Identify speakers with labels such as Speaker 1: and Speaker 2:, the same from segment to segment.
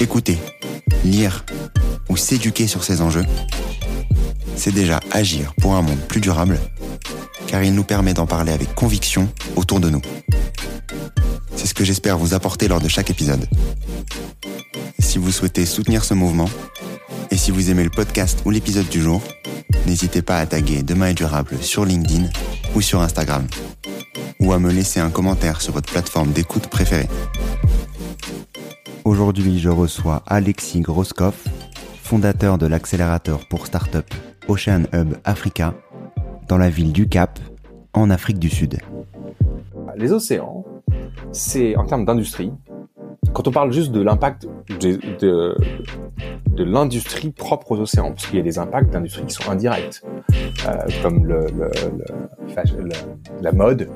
Speaker 1: Écouter, lire ou s'éduquer sur ces enjeux, c'est déjà agir pour un monde plus durable, car il nous permet d'en parler avec conviction autour de nous. C'est ce que j'espère vous apporter lors de chaque épisode. Si vous souhaitez soutenir ce mouvement, et si vous aimez le podcast ou l'épisode du jour, n'hésitez pas à taguer Demain est durable sur LinkedIn ou sur Instagram, ou à me laisser un commentaire sur votre plateforme d'écoute préférée. Aujourd'hui, je reçois Alexis Groskopf, fondateur de l'accélérateur pour start-up Ocean Hub Africa, dans la ville du Cap, en Afrique du Sud.
Speaker 2: Les océans, c'est en termes d'industrie, quand on parle juste de l'impact de, l'industrie propre aux océans, parce qu'il y a des impacts d'industrie qui sont indirects, euh, comme la mode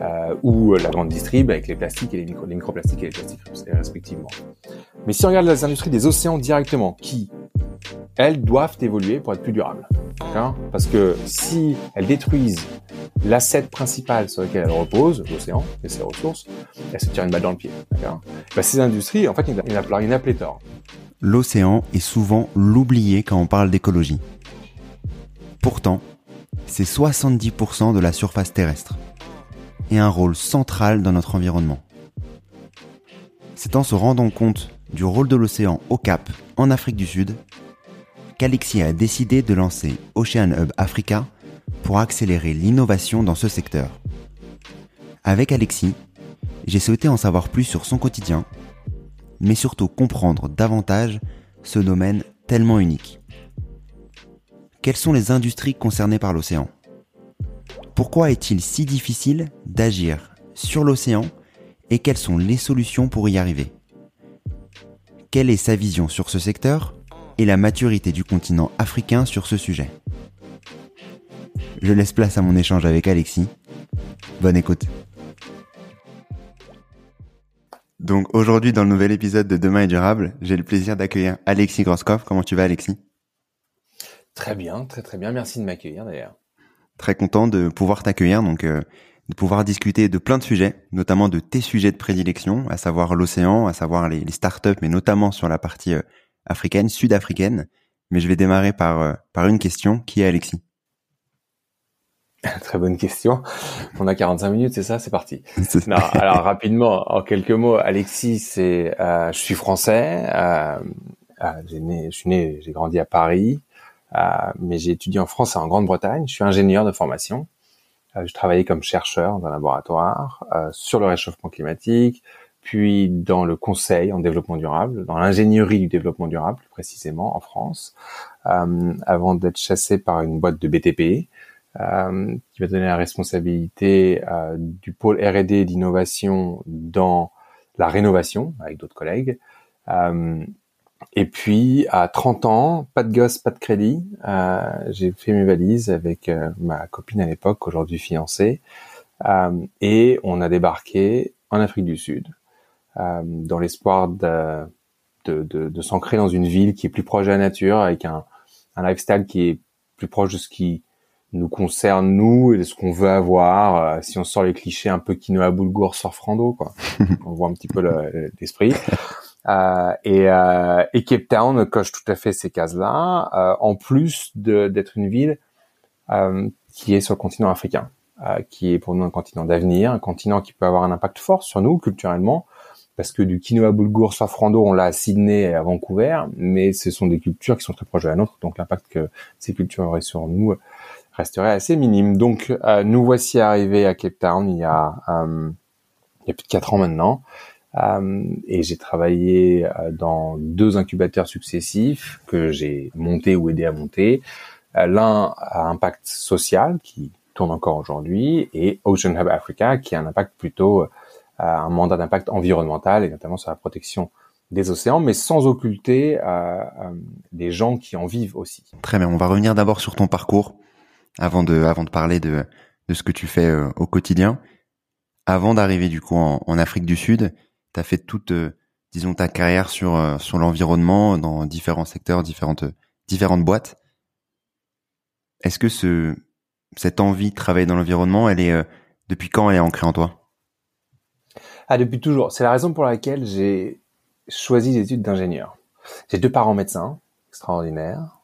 Speaker 2: euh, ou la grande distrib avec les plastiques et les microplastiques et les plastiques respectivement. Mais si on regarde les industries des océans directement, qui elles doivent évoluer pour être plus durables. Parce que si elles détruisent l'asset principal sur lequel elles reposent, l'océan et ses ressources, elles se tirent une balle dans le pied. Ben, ces industries, en fait, il y en a, pléthore.
Speaker 1: L'océan est souvent l'oublié quand on parle d'écologie. Pourtant, c'est 70% de la surface terrestre et un rôle central dans notre environnement. C'est en se rendant compte du rôle de l'océan au Cap, en Afrique du Sud, qu'Alexis a décidé de lancer Ocean Hub Africa pour accélérer l'innovation dans ce secteur. Avec Alexis, j'ai souhaité en savoir plus sur son quotidien, mais surtout comprendre davantage ce domaine tellement unique. Quelles sont les industries concernées par l'océan? Pourquoi est-il si difficile d'agir sur l'océan et quelles sont les solutions pour y arriver? Quelle est sa vision sur ce secteur? Et la maturité du continent africain sur ce sujet. Je laisse place à mon échange avec Alexis. Bonne écoute. Donc aujourd'hui dans le nouvel épisode de Demain est durable, j'ai le plaisir d'accueillir Alexis Groskov. Comment tu vas Alexis?
Speaker 2: Très bien, très très bien. Merci de m'accueillir d'ailleurs.
Speaker 1: Très content de pouvoir t'accueillir, donc euh, de pouvoir discuter de plein de sujets, notamment de tes sujets de prédilection, à savoir l'océan, à savoir les, les startups, mais notamment sur la partie euh, africaine, sud-africaine. Mais je vais démarrer par, euh, par une question. Qui est Alexis?
Speaker 2: Très bonne question. On a 45 minutes, c'est ça? C'est parti. Non, alors rapidement, en quelques mots, Alexis, c'est, euh, je suis français. Euh, euh, j'ai né, je suis né, j'ai grandi à Paris, euh, mais j'ai étudié en France et en Grande-Bretagne. Je suis ingénieur de formation. je travaillais comme chercheur dans un laboratoire sur le réchauffement climatique, puis dans le conseil en développement durable, dans l'ingénierie du développement durable précisément en France, euh, avant d'être chassé par une boîte de BTP euh, qui m'a donné la responsabilité euh, du pôle R&D d'innovation dans la rénovation avec d'autres collègues. Euh, et puis à 30 ans, pas de gosse, pas de crédit, euh, j'ai fait mes valises avec euh, ma copine à l'époque, aujourd'hui fiancée, et on a débarqué en Afrique du Sud dans l'espoir de, de, de, de s'ancrer dans une ville qui est plus proche de la nature, avec un, un lifestyle qui est plus proche de ce qui nous concerne nous et de ce qu'on veut avoir. Euh, si on sort les clichés un peu quinoa boulgour surf rando, quoi, on voit un petit peu l'esprit. Euh, et, euh, et, Cape Town coche tout à fait ces cases-là, euh, en plus d'être une ville euh, qui est sur le continent africain, qui est pour nous un continent d'avenir, un continent qui peut avoir un impact fort sur nous culturellement, parce que du quinoa boulgour safrando, on l'a à Sydney et à Vancouver, mais ce sont des cultures qui sont très proches de la nôtre, donc l'impact que ces cultures auraient sur nous resterait assez minime. Donc, euh, nous voici arrivés à Cape Town il y a, euh, il y a plus de quatre ans maintenant. Euh, et j'ai travaillé dans deux incubateurs successifs que j'ai montés ou aidé à monter. L'un a impact social qui tourne encore aujourd'hui et Ocean Hub Africa qui a un impact plutôt un mandat d'impact environnemental et notamment sur la protection des océans, mais sans occulter euh, les gens qui en vivent aussi.
Speaker 1: Très bien, on va revenir d'abord sur ton parcours avant de, avant de parler de, de ce que tu fais euh, au quotidien. Avant d'arriver du coup en, Afrique du Sud, tu as fait toute, euh, disons, ta carrière sur, euh, sur l'environnement dans différents secteurs, différentes, différentes boîtes. Est-ce que ce, cette envie de travailler dans l'environnement, elle est, depuis quand elle est ancrée en toi?
Speaker 2: Ah, depuis toujours. C'est la raison pour laquelle j'ai choisi les études d'ingénieur. J'ai deux parents médecins, extraordinaires.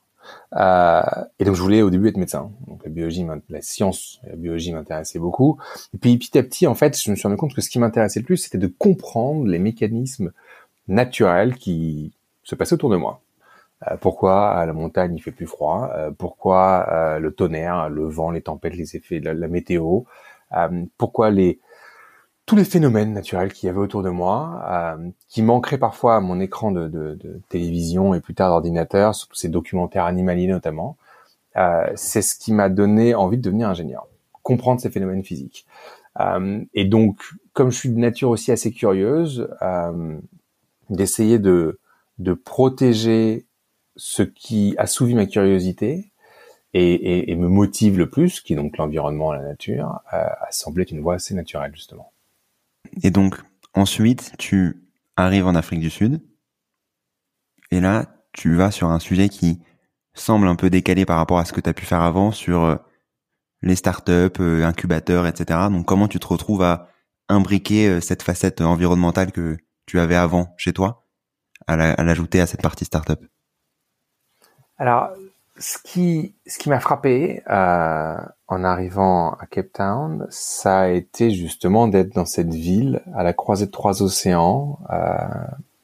Speaker 2: Euh, et donc je voulais au début être médecin. Donc la biologie, la science, la biologie m'intéressait beaucoup. Et puis petit à petit, en fait, je me suis rendu compte que ce qui m'intéressait le plus, c'était de comprendre les mécanismes naturels qui se passaient autour de moi. Euh, pourquoi à la montagne il fait plus froid euh, Pourquoi euh, le tonnerre, le vent, les tempêtes, les effets de la, météo euh, Pourquoi les tous les phénomènes naturels qu'il y avait autour de moi, euh, qui manqueraient parfois à mon écran de, de, de télévision et plus tard d'ordinateur, surtout ces documentaires animaliers notamment, euh, c'est ce qui m'a donné envie de devenir ingénieur, comprendre ces phénomènes physiques. Euh, et donc, comme je suis de nature aussi assez curieuse, euh, d'essayer de, de protéger ce qui assouvit ma curiosité et, et, et, me motive le plus, qui est donc l'environnement, la nature, euh, a semblé une voie assez naturelle justement.
Speaker 1: Et donc, ensuite, tu arrives en Afrique du Sud. Et là, tu vas sur un sujet qui semble un peu décalé par rapport à ce que tu as pu faire avant sur euh, les startups, euh, incubateurs, etc. Donc, comment tu te retrouves à imbriquer euh, cette facette environnementale que tu avais avant chez toi, à l'ajouter à cette partie startup?
Speaker 2: Alors, ce qui, ce qui m'a frappé en arrivant à Cape Town, ça a été justement d'être dans cette ville à la croisée de trois océans, euh,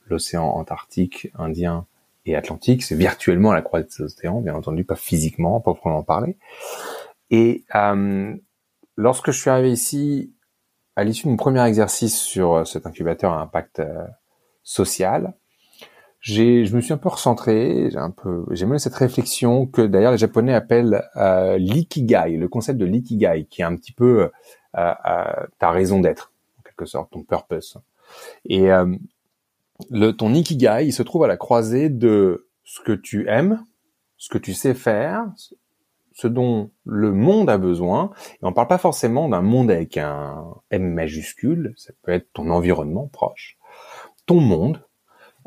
Speaker 2: l'océan Antarctique, Indien et Atlantique. C'est virtuellement à la croisée de ces océans, bien entendu, pas physiquement, pas proprement parler. Et euh, lorsque je suis arrivé ici, à l'issue d'un premier exercice sur cet incubateur à impact euh, social, j'ai, je me suis un peu recentré, j'ai un peu, j'ai mené cette réflexion que d'ailleurs les Japonais appellent euh, l'ikigai, le concept de l'ikigai, qui est un petit peu euh, euh, ta raison d'être, en quelque sorte, ton purpose. Et euh, le, ton ikigai, il se trouve à la croisée de ce que tu aimes, ce que tu sais faire, ce dont le monde a besoin. Et on parle pas forcément d'un monde avec un M majuscule, ça peut être ton environnement proche, ton monde,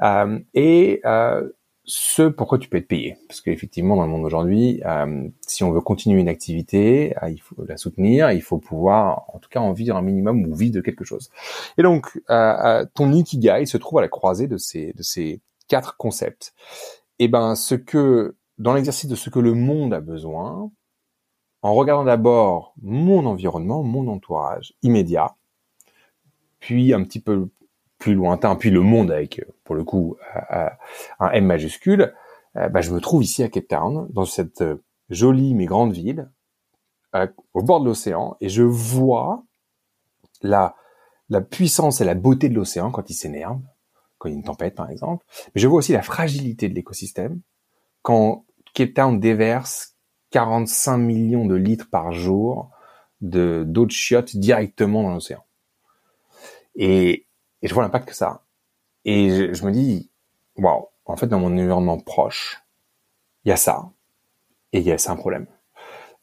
Speaker 2: euh, et euh, ce pourquoi tu peux être payé. Parce qu'effectivement, dans le monde d'aujourd'hui, euh, si on veut continuer une activité, euh, il faut la soutenir, il faut pouvoir, en tout cas, en vivre un minimum ou vivre de quelque chose. Et donc, euh, ton ikigai se trouve à la croisée de ces, de ces quatre concepts. Et ben, ce que, dans l'exercice de ce que le monde a besoin, en regardant d'abord mon environnement, mon entourage immédiat, puis un petit peu plus lointain, puis le monde avec, pour le coup, un M majuscule, euh, bah, je me trouve ici à Cape Town, dans cette euh, jolie mais grande ville, au bord de l'océan, et je vois la, la puissance et la beauté de l'océan quand il s'énerve, quand il y a une tempête par exemple, mais je vois aussi la fragilité de l'écosystème, quand Cape Town déverse 45 millions de litres par jour de d'eau de chiottes directement dans l'océan. Et, et je vois l'impact que ça a. Et je, me dis, waouh, en fait, dans mon environnement proche, il y a ça. Et il y a, c'est un problème.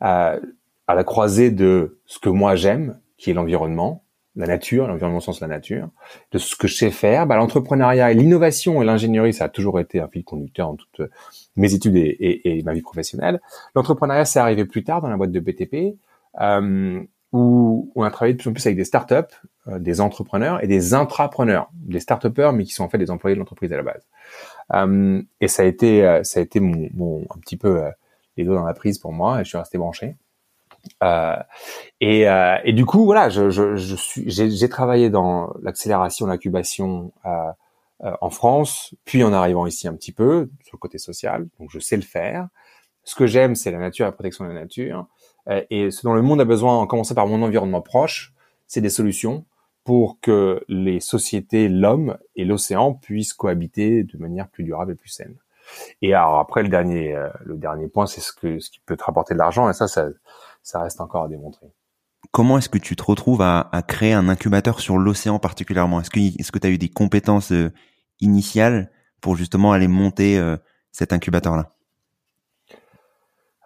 Speaker 2: Euh, à la croisée de ce que moi j'aime, qui est l'environnement, la nature, l'environnement au sens de la nature, de ce que je sais faire, bah, l'entrepreneuriat et l'innovation et l'ingénierie, ça a toujours été un fil conducteur dans toutes mes études et ma vie professionnelle. L'entrepreneuriat, c'est arrivé plus tard dans la boîte de BTP. Euh, où on a travaillé de plus en plus avec des startups, euh, des entrepreneurs et des intrapreneurs, des start mais qui sont en fait des employés de l'entreprise à la base. Euh, et ça a été, euh, ça a été mon, mon un petit peu euh, les doigts dans la prise pour moi et je suis resté branché. Euh, et, euh, et, du coup, voilà, je, je, je suis, j'ai travaillé dans l'accélération, l'incubation euh, euh, en France, puis en arrivant ici un petit peu sur le côté social, donc je sais le faire. Ce que j'aime, c'est la nature, la protection de la nature, et ce dont le monde a besoin, en commençant par mon environnement proche, c'est des solutions pour que les sociétés, l'homme et l'océan puissent cohabiter de manière plus durable et plus saine. Et alors après le dernier, euh, le dernier point, c'est ce que ce qui peut te rapporter de l'argent, et ça, ça, ça reste encore à démontrer.
Speaker 1: Comment est-ce que tu te retrouves à, à créer un incubateur sur l'océan particulièrement? Est-ce que est-ce que tu as eu des compétences euh, initiales pour justement aller monter euh, cet incubateur là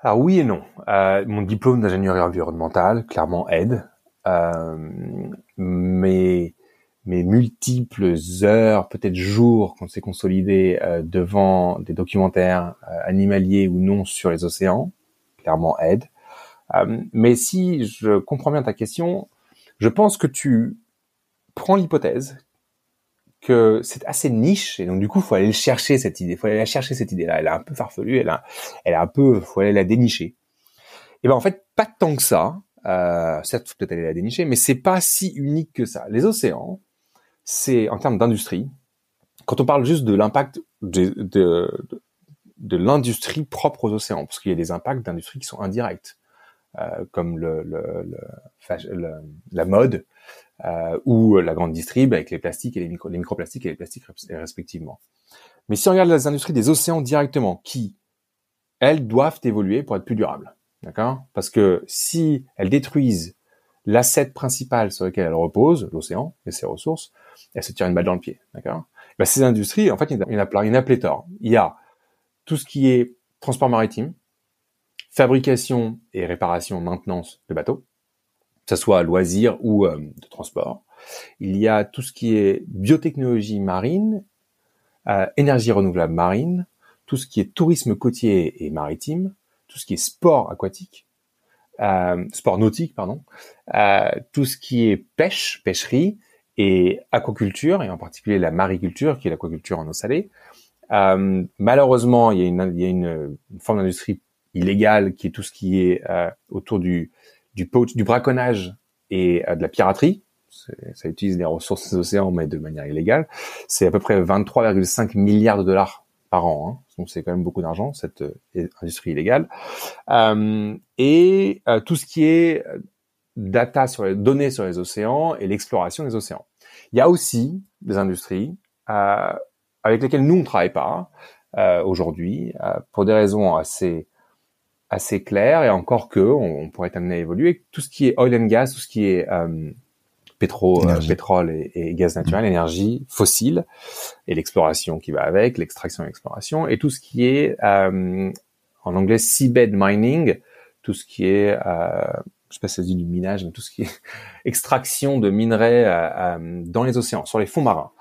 Speaker 2: Alors oui et non. mon diplôme d'ingénierie environnementale clairement aide, mais mes multiples heures, peut-être jours, qu'on s'est consolidé euh, devant des documentaires euh, animaliers ou non sur les océans, clairement aide. Euh, mais si je comprends bien ta question, je pense que tu prends l'hypothèse que c'est assez niche et donc du coup faut aller chercher cette idée, faut aller la chercher cette idée-là. Elle est un peu farfelue, elle a, elle a un peu, faut aller la dénicher. Et ben en fait pas tant que ça. Euh, certes, faut peut-être aller la dénicher, mais c'est pas si unique que ça. Les océans, c'est en termes d'industrie. Quand on parle juste de l'impact de, de, l'industrie propre aux océans, parce qu'il y a des impacts d'industrie qui sont indirects, euh, comme le, le, la mode euh, ou la grande distrib avec les plastiques et les, micro, les microplastiques et les plastiques respectivement. Mais si on regarde les industries des océans directement, qui, elles, doivent évoluer pour être plus durables, d'accord? Parce que si elles détruisent l'asset principal sur lequel elles reposent, l'océan et ses ressources, elle se tire une balle dans le pied, d'accord? Bah, Ces industries, en fait, il y en a plein, il y en a pléthore. Il y a tout ce qui est transport maritime, fabrication et réparation, maintenance de bateaux, que ce soit loisir ou euh, de transport. Il y a tout ce qui est biotechnologie marine, euh, énergie renouvelable marine, tout ce qui est tourisme côtier et maritime, tout ce qui est sport aquatique, euh, sport nautique, pardon, tout ce qui est pêche, pêcherie, et aquaculture, et en particulier la mariculture, qui est l'aquaculture en eau salée. Malheureusement, il y a une, forme d'industrie illégale qui est tout ce qui est autour du, du, poach, du braconnage et euh, de la piraterie. Ça utilise les ressources des océans, mais de manière illégale. C'est à peu près 23,5 milliards de dollars par an. Hein. Donc c'est quand même beaucoup d'argent, cette euh, industrie illégale. Euh, et tout ce qui est data sur les données sur les océans et l'exploration des océans. Il y a aussi des industries avec lesquelles nous on travaille pas aujourd'hui pour des raisons assez assez claires et encore que on, pourrait être amené à évoluer. Tout ce qui est oil and gas, tout ce qui est euh, pétro, euh, pétrole et, et, gaz naturel, mmh. énergie fossile et l'exploration qui va avec, l'extraction et l'exploration et tout ce qui est en anglais seabed mining, tout ce qui est je sais pas si ça dit du minage, mais tout ce qui est extraction de minerais euh, euh, dans les océans, sur les fonds marins.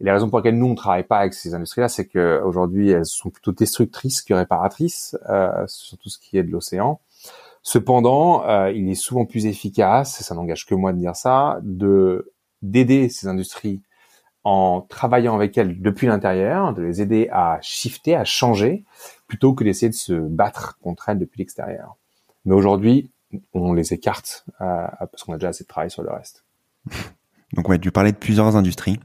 Speaker 2: Et les raisons pour lesquelles nous on travaille pas avec ces industries-là, c'est que aujourd'hui elles sont plutôt destructrices que réparatrices euh, sur tout ce qui est de l'océan. Cependant, euh, il est souvent plus efficace, et ça n'engage que moi de dire ça, de d'aider ces industries en travaillant avec elles depuis l'intérieur, de les aider à shifter, à changer, plutôt que d'essayer de se battre contre elles depuis l'extérieur. Mais aujourd'hui, on les écarte parce qu'on a déjà assez de travail sur le reste.
Speaker 1: Donc ouais, tu parlais de plusieurs industries,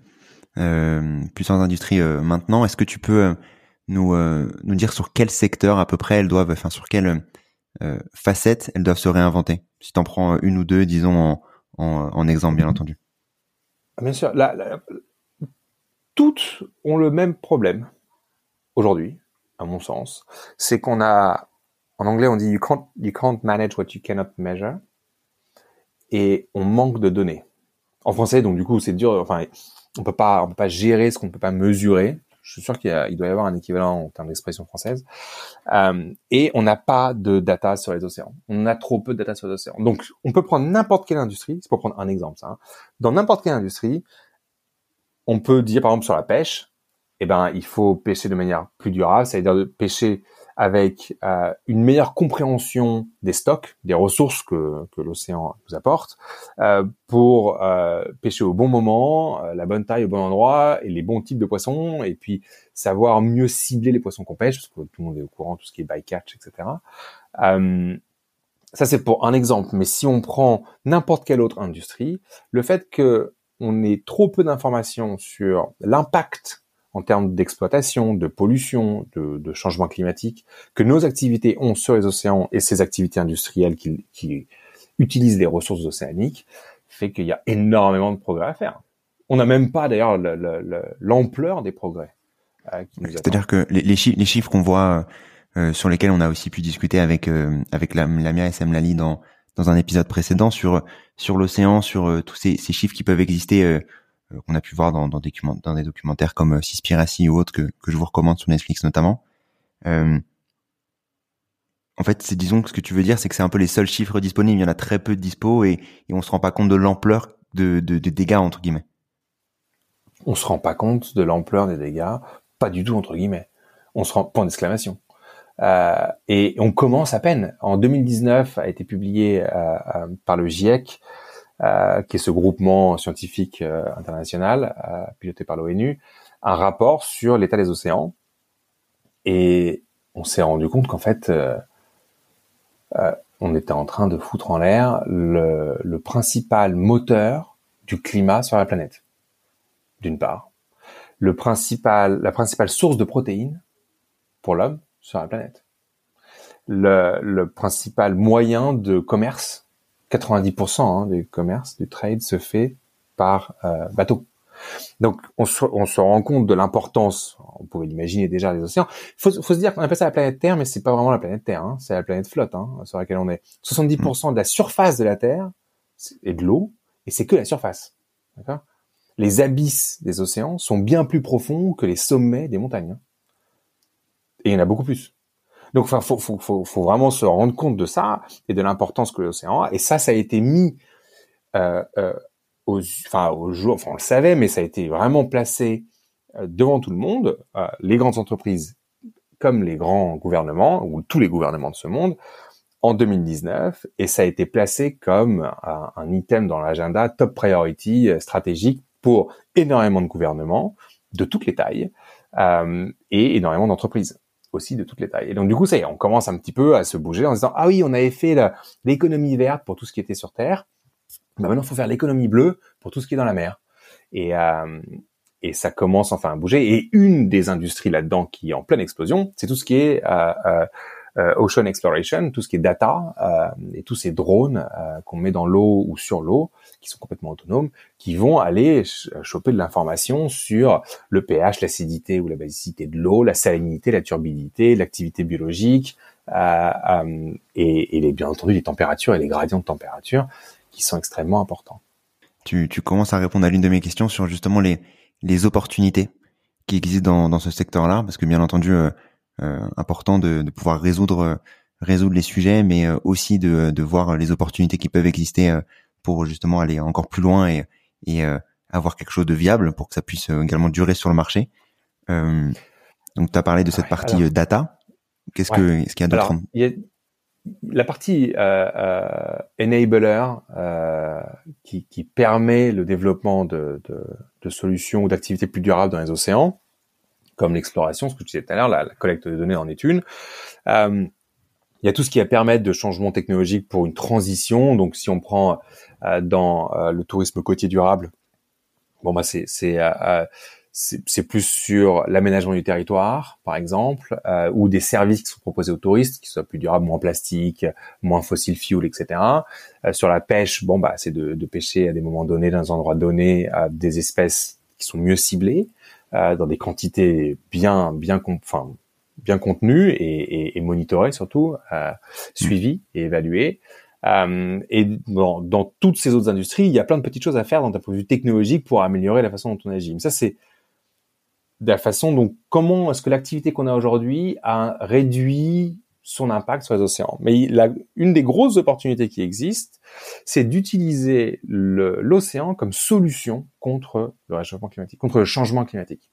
Speaker 1: euh, plusieurs industries euh, maintenant. Est-ce que tu peux euh, nous nous dire sur quel secteur à peu près elles doivent, enfin sur quelle facette elles doivent se réinventer? Si tu en prends une ou deux, disons en, en, exemple, bien entendu.
Speaker 2: Ah, bien sûr, toutes ont le même problème aujourd'hui, à mon sens, c'est qu'on a en anglais, on dit you can't, you can't manage what you cannot measure. Et on manque de données. En français, donc du coup, c'est dur. Enfin, on peut pas, on peut pas gérer ce qu'on ne peut pas mesurer. Je suis sûr qu'il doit y avoir un équivalent en termes d'expression française. Euh, et on n'a pas de data sur les océans. On a trop peu de data sur les océans. Donc, on peut prendre n'importe quelle industrie. C'est pour prendre un exemple, ça. Hein. Dans n'importe quelle industrie, on peut dire, par exemple, sur la pêche, eh ben, il faut pêcher de manière plus durable, c'est-à-dire pêcher avec euh, une meilleure compréhension des stocks, des ressources que, que l'océan nous apporte, euh, pour euh, pêcher au bon moment, la bonne taille au bon endroit et les bons types de poissons, et puis savoir mieux cibler les poissons qu'on pêche, parce que tout le monde est au courant, tout ce qui est bycatch, etc. ça c'est pour un exemple, mais si on prend n'importe quelle autre industrie, le fait que on ait trop peu d'informations sur l'impact en termes d'exploitation, de pollution, de, changement climatique, que nos activités ont sur les océans et ces activités industrielles qui, qui utilisent les ressources océaniques, fait qu'il y a énormément de progrès à faire. On n'a même pas d'ailleurs l'ampleur des progrès.
Speaker 1: Euh, C'est-à-dire que les, les, chiffres qu'on voit euh, sur lesquels on a aussi pu discuter avec euh, avec Lamia SM Lali dans dans un épisode précédent sur sur l'océan, sur euh, tous ces, ces, chiffres qui peuvent exister, euh, qu'on a pu voir dans, dans, des, dans des documentaires comme Seaspiracy ou autres que, que je vous recommande sur Netflix notamment. en fait, c'est disons que ce que tu veux dire, c'est que c'est un peu les seuls chiffres disponibles. Il y en a très peu de dispo et, et on se rend pas compte de l'ampleur de, de, de dégâts entre guillemets.
Speaker 2: On se rend pas compte de l'ampleur des dégâts, pas du tout entre guillemets. On se rend point d'exclamation. Euh, et on commence à peine. En 2019 a été publié euh, euh, par le GIEC, qui est ce groupement scientifique international piloté par l'ONU, un rapport sur l'état des océans. Et on s'est rendu compte qu'en fait, on était en train de foutre en l'air le, le principal moteur du climat sur la planète. D'une part, le principal, la principale source de protéines pour l'homme, sur la planète. Le, le principal moyen de commerce, 90% hein, du commerce, du trade se fait par euh, bateau. Donc on se, rend compte de l'importance, on pouvait l'imaginer déjà, des océans. Il faut, se dire qu'on appelle ça la planète Terre, mais c'est pas vraiment la planète Terre, hein, c'est la planète flotte hein, sur laquelle on est. 70% de la surface de la Terre est de l'eau, et c'est que la surface. Les abysses des océans sont bien plus profonds que les sommets des montagnes. Et il y en a beaucoup plus. Donc, enfin, faut, faut, faut, faut, vraiment se rendre compte de ça et de l'importance que l'océan a. Et ça, ça a été mis euh, euh, enfin, au jour. Enfin, on le savait, mais ça a été vraiment placé euh, devant tout le monde. Euh, les grandes entreprises, comme les grands gouvernements ou tous les gouvernements de ce monde, en 2019, et ça a été placé comme un, un item dans l'agenda top priority euh, stratégique pour énormément de gouvernements de toutes les tailles euh, et énormément d'entreprises aussi de toutes les tailles. Et donc du coup, ça y est, on commence un petit peu à se bouger en disant ah oui, on avait fait l'économie verte pour tout ce qui était sur Terre. Bah maintenant, il faut faire l'économie bleue pour tout ce qui est dans la mer. Et euh, et ça commence enfin à bouger. Et une des industries là-dedans qui est en pleine explosion, c'est tout ce qui est euh, euh, ocean exploration, tout ce qui est data euh, et tous ces drones euh, qu'on met dans l'eau ou sur l'eau qui sont complètement autonomes, qui vont aller choper de l'information sur le pH, l'acidité ou la basicité de l'eau, la salinité, la turbidité, l'activité biologique, euh, euh, et, et les, bien entendu les températures et les gradients de température qui sont extrêmement importants.
Speaker 1: Tu, tu commences à répondre à l'une de mes questions sur justement les, les opportunités qui existent dans, dans ce secteur-là, parce que bien entendu, euh, euh important de, de, pouvoir résoudre résoudre les sujets, mais euh, aussi de, de voir les opportunités qui peuvent exister euh, pour justement aller encore plus loin et, et euh, avoir quelque chose de viable pour que ça puisse euh, également durer sur le marché. Euh, donc, tu as parlé de cette partie data. Qu'est-ce que ce qu'il y a d'autre
Speaker 2: La partie euh, enabler qui, qui, permet le développement de, de, de solutions ou d'activités plus durables dans les océans, comme l'exploration, ce que tu disais tout à l'heure, la, collecte de données en est une. Euh, il y a tout ce qui va permettre de changement technologique pour une transition. Donc, si on prend euh, dans euh, le tourisme côtier durable, bon bah c'est c'est c'est plus sur l'aménagement du territoire, par exemple, ou des services qui sont proposés aux touristes, qui soient plus durables, moins plastique, moins fossil fuel, etc. Sur la pêche, bon bah c'est de, pêcher à des moments donnés, dans un endroit donné, des espèces qui sont mieux ciblées, euh, dans des quantités bien bien enfin bien contenu et, et, et monitoré surtout, euh, suivi et évalué. Euh, et bon, dans toutes ces autres industries, il y a plein de petites choses à faire dans ta point de vue technologique pour améliorer la façon dont on agit. Mais ça, c'est de la façon dont comment est-ce que l'activité qu'on a aujourd'hui a réduit son impact sur les océans. Mais la, une des grosses opportunités qui existent, c'est d'utiliser l'océan comme solution contre le réchauffement climatique, contre le changement climatique.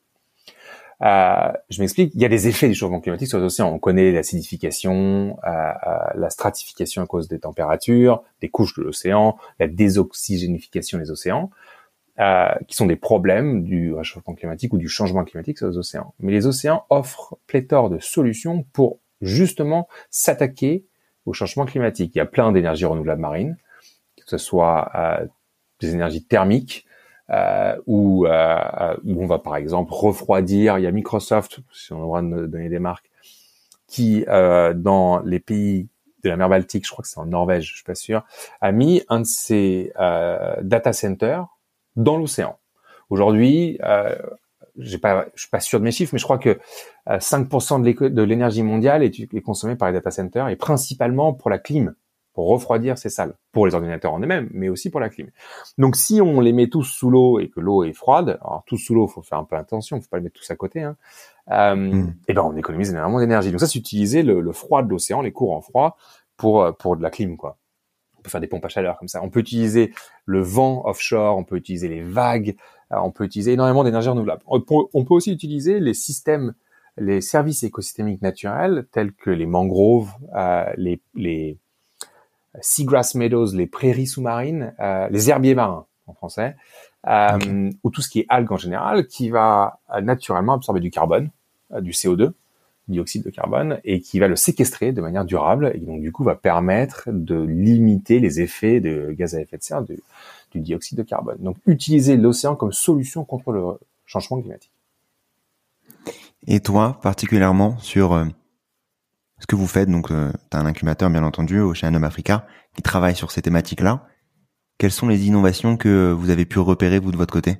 Speaker 2: Euh, je m'explique. Il y a des effets du changement climatique sur les océans. On connaît l'acidification, euh, euh, la stratification à cause des températures, des couches de l'océan, la désoxygénification des océans, euh, qui sont des problèmes du réchauffement climatique ou du changement climatique sur les océans. Mais les océans offrent pléthore de solutions pour justement s'attaquer au changement climatique. Il y a plein d'énergies renouvelables marines, que ce soit euh, des énergies thermiques, euh, où, euh, où on va par exemple refroidir. Il y a Microsoft, si on a le droit de donner des marques, qui euh, dans les pays de la mer Baltique, je crois que c'est en Norvège, je suis pas sûr, a mis un de ses euh, data centers dans l'océan. Aujourd'hui, euh, j'ai pas, je suis pas sûr de mes chiffres, mais je crois que 5% de l'énergie mondiale est, est consommée par les data centers et principalement pour la clim pour refroidir ces salles, pour les ordinateurs en eux-mêmes, mais aussi pour la clim. Donc si on les met tous sous l'eau et que l'eau est froide, alors tous sous l'eau, faut faire un peu attention, faut pas les mettre tous à côté, hein, euh, mm. et eh ben on économise énormément d'énergie. Donc ça, c'est utiliser le, le, froid de l'océan, les courants froids, pour euh, pour de la clim, quoi. On peut faire des pompes à chaleur comme ça. On peut utiliser le vent offshore, on peut utiliser les vagues, euh, on peut utiliser énormément d'énergie renouvelable. On peut, aussi utiliser les systèmes, les services écosystémiques naturels tels que les mangroves, euh, les, les seagrass meadows, les prairies sous-marines, euh, les herbiers marins en français, euh, ou tout ce qui est algues en général, qui va naturellement absorber du carbone, du CO2, dioxyde de carbone, et qui va le séquestrer de manière durable, et donc du coup va permettre de limiter les effets de gaz à effet de serre du, du dioxyde de carbone. Donc utiliser l'océan comme solution contre le changement climatique.
Speaker 1: Et toi, particulièrement sur ce que vous faites. Donc, euh, tu as un incubateur, bien entendu, au Oceanum Africa, qui travaille sur ces thématiques-là. Quelles sont les innovations que vous avez pu repérer, vous, de votre côté?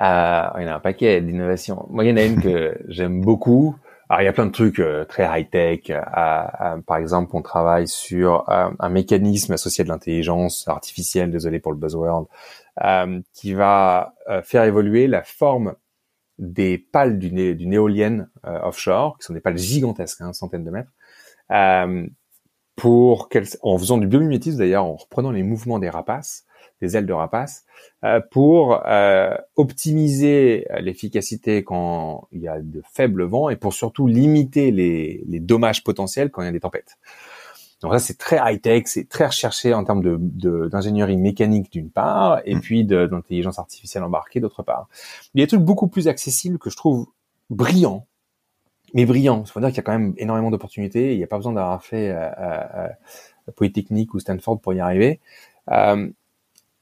Speaker 2: Euh, Il y en a un paquet d'innovations. Moi, il y en a une que j'aime beaucoup. Alors, il y a plein de trucs euh, très high-tech. Euh, par exemple, on travaille sur un mécanisme associé de l'intelligence artificielle, désolé pour le buzzword, qui va faire évoluer la forme des pales d'une éolienne euh, offshore, qui sont des pales gigantesques, hein, centaines de mètres, euh, pour en faisant du biomimétisme d'ailleurs, en reprenant les mouvements des rapaces, des ailes de rapaces, euh, pour euh, optimiser l'efficacité quand il y a de faibles vents et pour surtout limiter les, les dommages potentiels quand il y a des tempêtes. Donc ça, c'est très high-tech, c'est très recherché en termes de, d'ingénierie mécanique d'une part, et mm. puis d'intelligence artificielle embarquée d'autre part. Il y a des trucs beaucoup plus accessibles que je trouve brillants, mais brillants. Il faut dire qu'il y a quand même énormément d'opportunités. Il n'y a pas besoin d'avoir fait euh, euh, euh, Polytechnique ou Stanford pour y arriver. Euh,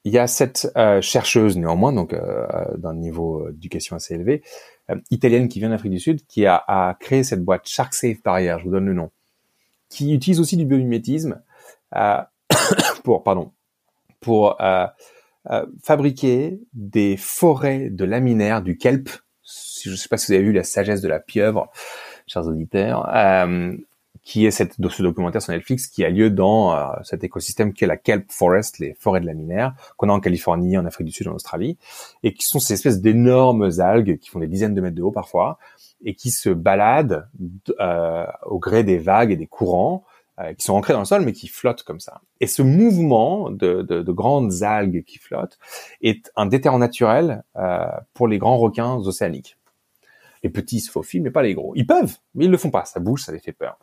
Speaker 2: il y a cette euh, chercheuse néanmoins, donc euh, d'un niveau d'éducation assez élevé, italienne qui vient d'Afrique du Sud, qui a, a créé cette boîte Shark Safe Barrier. Je vous donne le nom qui utilise aussi du biomimétisme euh, pour, pardon, pour euh, euh, fabriquer des forêts de laminaires, du kelp. Je ne sais pas si vous avez vu la sagesse de la pieuvre, chers auditeurs, euh, qui est cette, ce documentaire sur Netflix qui a lieu dans euh, cet écosystème qui est la kelp forest, les forêts de laminaires, qu'on a en Californie, en Afrique du Sud, en Australie, et qui sont ces espèces d'énormes algues qui font des dizaines de mètres de haut parfois, et qui se baladent euh, au gré des vagues et des courants euh, qui sont ancrés dans le sol mais qui flottent comme ça. Et ce mouvement de, de, de grandes algues qui flottent est un déterrent naturel euh, pour les grands requins océaniques. Les petits se faufilent mais pas les gros. Ils peuvent, mais ils le font pas. Ça bouge, ça les fait peur.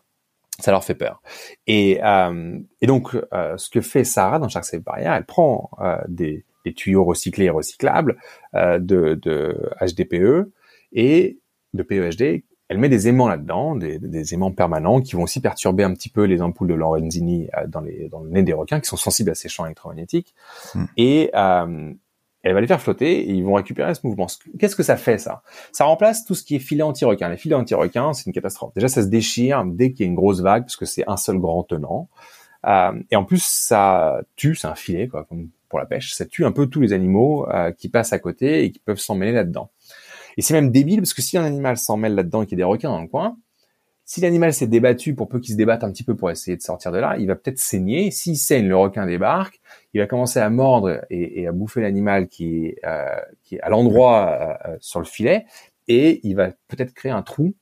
Speaker 2: Ça leur fait peur. Et, euh, et donc, euh, ce que fait Sarah dans chaque Barrière, elle prend euh, des, des, tuyaux recyclés et recyclables de, de HDPE et de PEHD, elle met des aimants là-dedans, des, aimants permanents qui vont aussi perturber un petit peu les ampoules de Lorenzini euh, dans, les, dans le nez des requins qui sont sensibles à ces champs électromagnétiques. Hmm. Et euh, elle va les faire flotter et ils vont récupérer ce mouvement. Qu'est-ce que ça fait ça? Ça remplace tout ce qui est filet anti-requin. Les filets anti-requins, c'est une catastrophe. Déjà, ça se déchire dès qu'il y a une grosse vague parce que c'est un seul grand tenant. Euh, et en plus, ça tue, c'est un filet comme pour la pêche. Ça tue un peu tous les animaux qui passent à côté et qui peuvent s'en mêler là-dedans. Et c'est même débile parce que si un animal s'en mêle là-dedans et qu'il y a des requins dans le coin, si l'animal s'est débattu pour peu qu'il se débatte un petit peu pour essayer de sortir de là, il va peut-être saigner. S'il saigne, le requin débarque, il va commencer à mordre et, à bouffer l'animal qui est, euh, à l'endroit euh, sur le filet, et il va peut-être créer un trou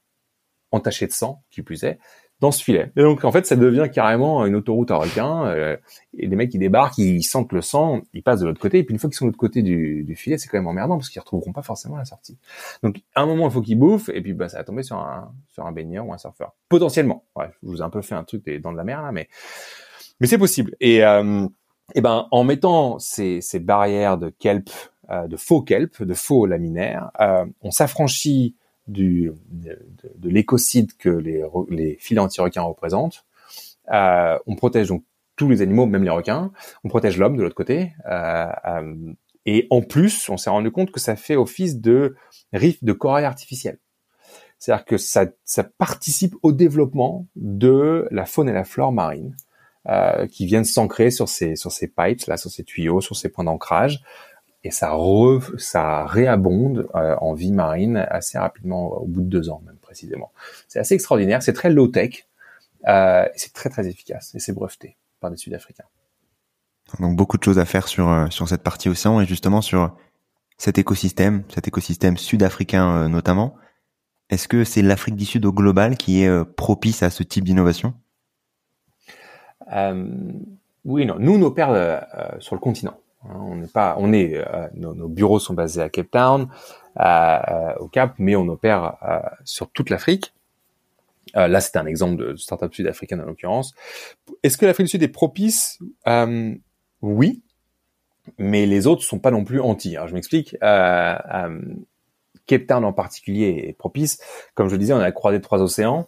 Speaker 2: entaché de sang, qui plus est, dans ce filet. Et donc en fait, ça devient carrément une autoroute à requins. Euh, et les mecs qui débarquent, ils sentent le sang, ils passent de l'autre côté. Et puis une fois qu'ils sont de l'autre côté du, du filet, c'est quand même emmerdant parce qu'ils retrouveront pas forcément la sortie. Donc à un moment, il faut qu'ils bouffent et puis bah ça va tomber sur un sur un baigneur ou un surfeur. Potentiellement. Ouais, je vous ai un peu fait un truc dans de la mer là, mais mais c'est possible. Et euh, et ben en mettant ces, ces barrières de kelp, euh, de faux kelp, de faux laminaires, euh, on s'affranchit du, de, de l'écocide que les, les filets anti-requins représentent. Euh, on protège donc tous les animaux, même les requins. On protège l'homme de l'autre côté. Euh, euh, et en plus, on s'est rendu compte que ça fait office de riff de corail artificiel. C'est-à-dire que ça, ça, participe au développement de la faune et la flore marine euh, qui viennent s'ancrer sur ces sur ces pipes là, sur ces tuyaux, sur ces points d'ancrage, et ça re, ça réabonde euh, en vie marine assez rapidement au bout de deux ans même précisément. C'est assez extraordinaire, c'est très low tech, euh, c'est très très efficace et c'est breveté par des Sud-Africains.
Speaker 1: Donc beaucoup de choses à faire sur euh, sur cette partie océan et justement sur cet écosystème, cet écosystème sud-africain notamment. Est-ce que c'est l'Afrique du Sud au global qui est propice à ce type d'innovation?
Speaker 2: Euh, Oui, non. Nous, on opère euh, sur le continent. Hein. On n'est pas, on est, nos, nos, bureaux sont basés à Cape Town, au Cap, mais on opère sur toute l'Afrique. là, c'est un exemple de startup sud-africaine en l'occurrence. Est-ce que l'Afrique du Sud est propice? Oui, mais les autres sont pas non plus anti. Je m'explique. Euh, euh, Cape Town en particulier est propice. Comme je le disais, on a croisé trois océans.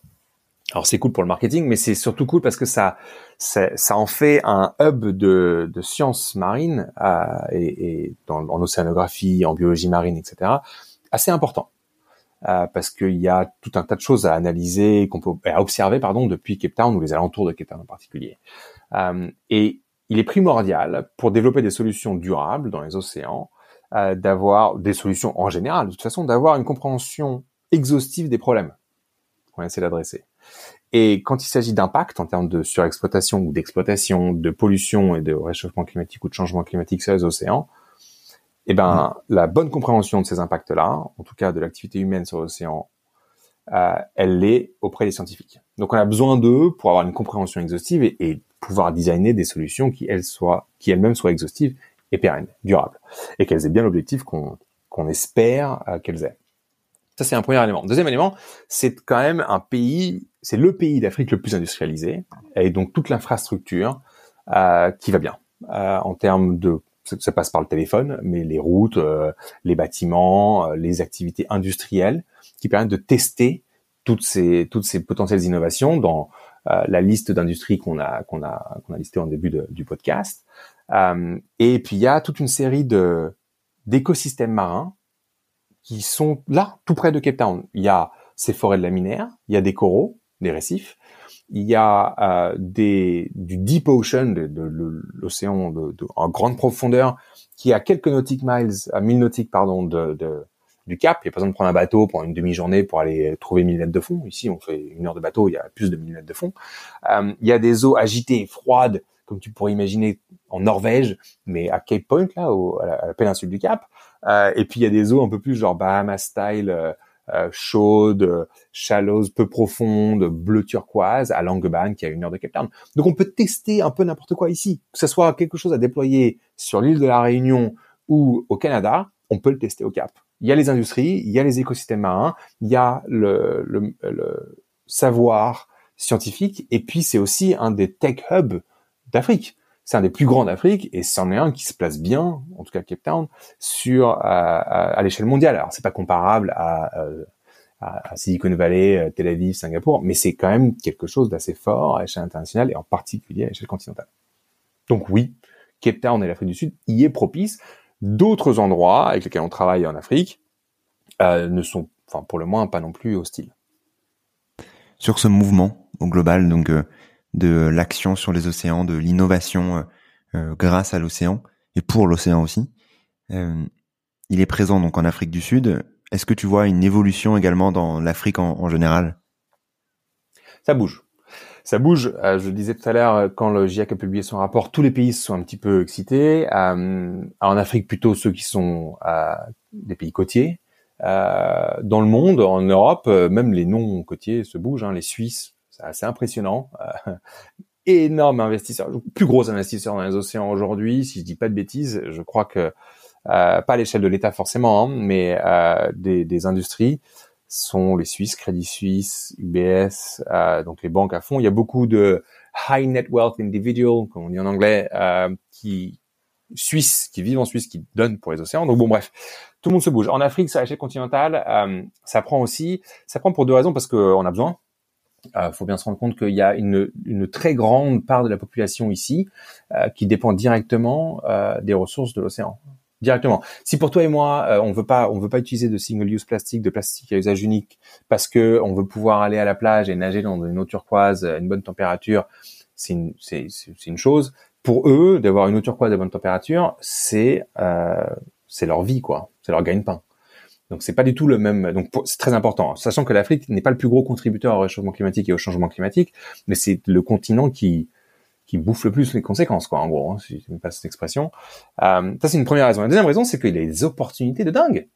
Speaker 2: Alors c'est cool pour le marketing, mais c'est surtout cool parce que ça, ça, ça en fait un hub de, de sciences marines euh, et, et dans, en océanographie, en biologie marine, etc. assez important. Euh, parce qu'il y a tout un tas de choses à analyser, qu'on peut à observer, pardon, depuis Cape Town ou les alentours de Cape Town en particulier. Euh, et il est primordial pour développer des solutions durables dans les océans, euh, d'avoir des solutions en général, de toute façon, d'avoir une compréhension exhaustive des problèmes qu'on essaie d'adresser. Et quand il s'agit d'impact en termes de surexploitation ou d'exploitation, de pollution et de réchauffement climatique ou de changement climatique sur les océans, eh ben, mmh. la bonne compréhension de ces impacts-là, en tout cas de l'activité humaine sur l'océan, euh, elle l'est auprès des scientifiques. Donc on a besoin d'eux pour avoir une compréhension exhaustive et, et pouvoir designer des solutions qui elles soient, qui elles-mêmes soient exhaustives et pérennes, durables, et qu'elles aient bien l'objectif qu'on qu'on espère euh, qu'elles aient. Ça c'est un premier élément. Deuxième élément, c'est quand même un pays, c'est le pays d'Afrique le plus industrialisé, et donc toute l'infrastructure euh, qui va bien euh, en termes de ça passe par le téléphone, mais les routes, euh, les bâtiments, euh, les activités industrielles qui permettent de tester toutes ces toutes ces potentielles innovations dans euh, la liste d'industries qu'on a qu'on a qu'on a listées en début du podcast. Euh, et puis il y a toute une série de d'écosystèmes marins qui sont là, tout près de Cape Town. Il y a ces forêts de laminaires, il y a des coraux, des récifs, il y a euh, des du deep ocean, de, de, l'océan de, en grande profondeur, qui a quelques nautiques miles, à 1000 nautiques pardon, de, de du Cap. Il n'y a pas besoin de prendre un bateau pour une demi-journée pour aller trouver 1000 mètres de fond. Ici, on fait une heure de bateau, il y a plus de 1000 mètres de fond. Euh, il y a des eaux agitées froides, comme tu pourrais imaginer en Norvège, mais à Cape Point, là, au, à, la, péninsule du Cap. Euh, et puis, il y a des eaux un peu plus genre Bahamas style, euh, euh chaudes, chaleuse, peu profondes, bleu turquoise, à Langebaan, qui a une heure de Cape. Donc, on peut tester un peu n'importe quoi ici. Que ce soit quelque chose à déployer sur l'île de la Réunion ou au Canada, on peut le tester au Cap il y a les industries, il y a les écosystèmes marins, il y a le, le, le savoir scientifique, et puis c'est aussi un des tech hubs d'Afrique. C'est un des plus grands d'Afrique, et c'en est un qui se place bien, en tout cas Cape Town, sur à, à, l'échelle mondiale. Alors c'est pas comparable à, à, Silicon Valley, euh, Tel Aviv, Singapour, mais c'est quand même quelque chose d'assez fort à l'échelle internationale et en particulier à l'échelle continentale. Donc oui, Cape Town et l'Afrique du Sud y est propice. D'autres endroits avec lesquels on travaille en Afrique euh, ne sont, enfin pour le moins, pas non plus hostiles.
Speaker 1: Sur ce mouvement au global, donc euh, de l'action sur les océans, de l'innovation euh, grâce à l'océan et pour l'océan aussi, il est présent donc en Afrique du Sud. Est-ce que tu vois une évolution également dans l'Afrique en, général?
Speaker 2: Ça bouge ça bouge. Euh, je disais tout à l'heure, euh, quand le GIEC a publié son rapport, tous les pays sont un petit peu excités. Euh, en Afrique, plutôt ceux qui sont des pays côtiers. dans le monde, en Europe, même les non côtiers se bougent. Hein. Les Suisses, c'est assez impressionnant. énorme investisseur, plus gros investisseur dans les océans aujourd'hui. Si je dis pas de bêtises, je crois que pas à l'échelle de l'État forcément, hein, mais des, des industries sont les Suisses, Crédit Suisse, UBS, euh, donc les banques à fond. Il y a beaucoup de high net wealth individual, comme on dit en anglais, euh, qui Suisses, qui vivent en Suisse, qui donnent pour les océans. Donc bon, bref, tout le monde se bouge. En Afrique, sur l'échelle continentale, euh, ça prend aussi, ça prend pour deux raisons parce qu'on a besoin. Il euh, faut bien se rendre compte qu'il y a une, une, très grande part de la population ici euh, qui dépend directement euh, des ressources de l'océan. Directement. Si pour toi et moi, euh, on veut pas, on veut pas utiliser de single-use plastique, de plastique à usage unique, parce que on veut pouvoir aller à la plage et nager dans une eau turquoise à une bonne température, c'est une, c'est, une chose. Pour eux, d'avoir une eau turquoise à bonne température, c'est c'est leur vie, quoi. C'est leur gagne-pain. Donc c'est pas du tout le même. Donc c'est très important, sachant que l'Afrique n'est pas le plus gros contributeur au réchauffement climatique et au changement climatique, mais c'est le continent qui qui bouffe le plus les conséquences, quoi. En gros, hein, si je me passe cette expression. Euh, ça c'est une première raison. La deuxième raison, c'est qu'il y a des opportunités de dingue.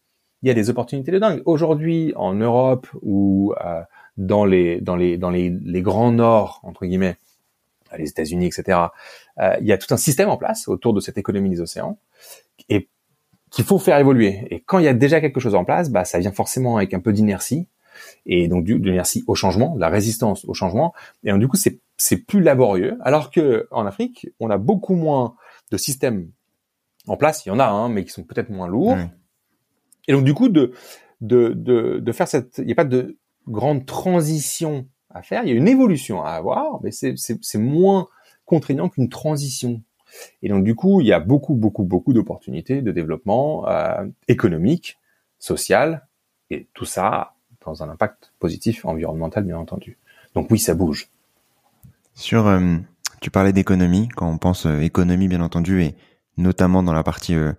Speaker 2: Il y a des opportunités de dingue. Aujourd'hui, en Europe ou euh, dans les dans les dans les, les grands nord entre guillemets, les États-Unis, etc. Euh, il y a tout un système en place autour de cette économie des océans. Et qu'il faut faire évoluer. Et quand il y a déjà quelque chose en place, bah, ça vient forcément avec un peu d'inertie, et donc de l'inertie au changement, de la résistance au changement. Et donc, du coup, c'est c'est plus laborieux. Alors que en Afrique, on a beaucoup moins de systèmes en place. Il y en a, hein, mais qui sont peut-être moins lourds. Et donc du coup, de de de, de faire cette, il n'y a pas de grande transition à faire. Il y a une évolution à avoir, mais c'est c'est moins contraignant qu'une transition et donc du coup, il y a beaucoup, beaucoup, beaucoup d'opportunités de développement euh, économique, social, et tout ça dans un impact positif environnemental, bien entendu. Donc oui, ça bouge.
Speaker 1: Sur, euh, tu parlais d'économie. Quand on pense euh, économie, bien entendu, et notamment dans la partie euh,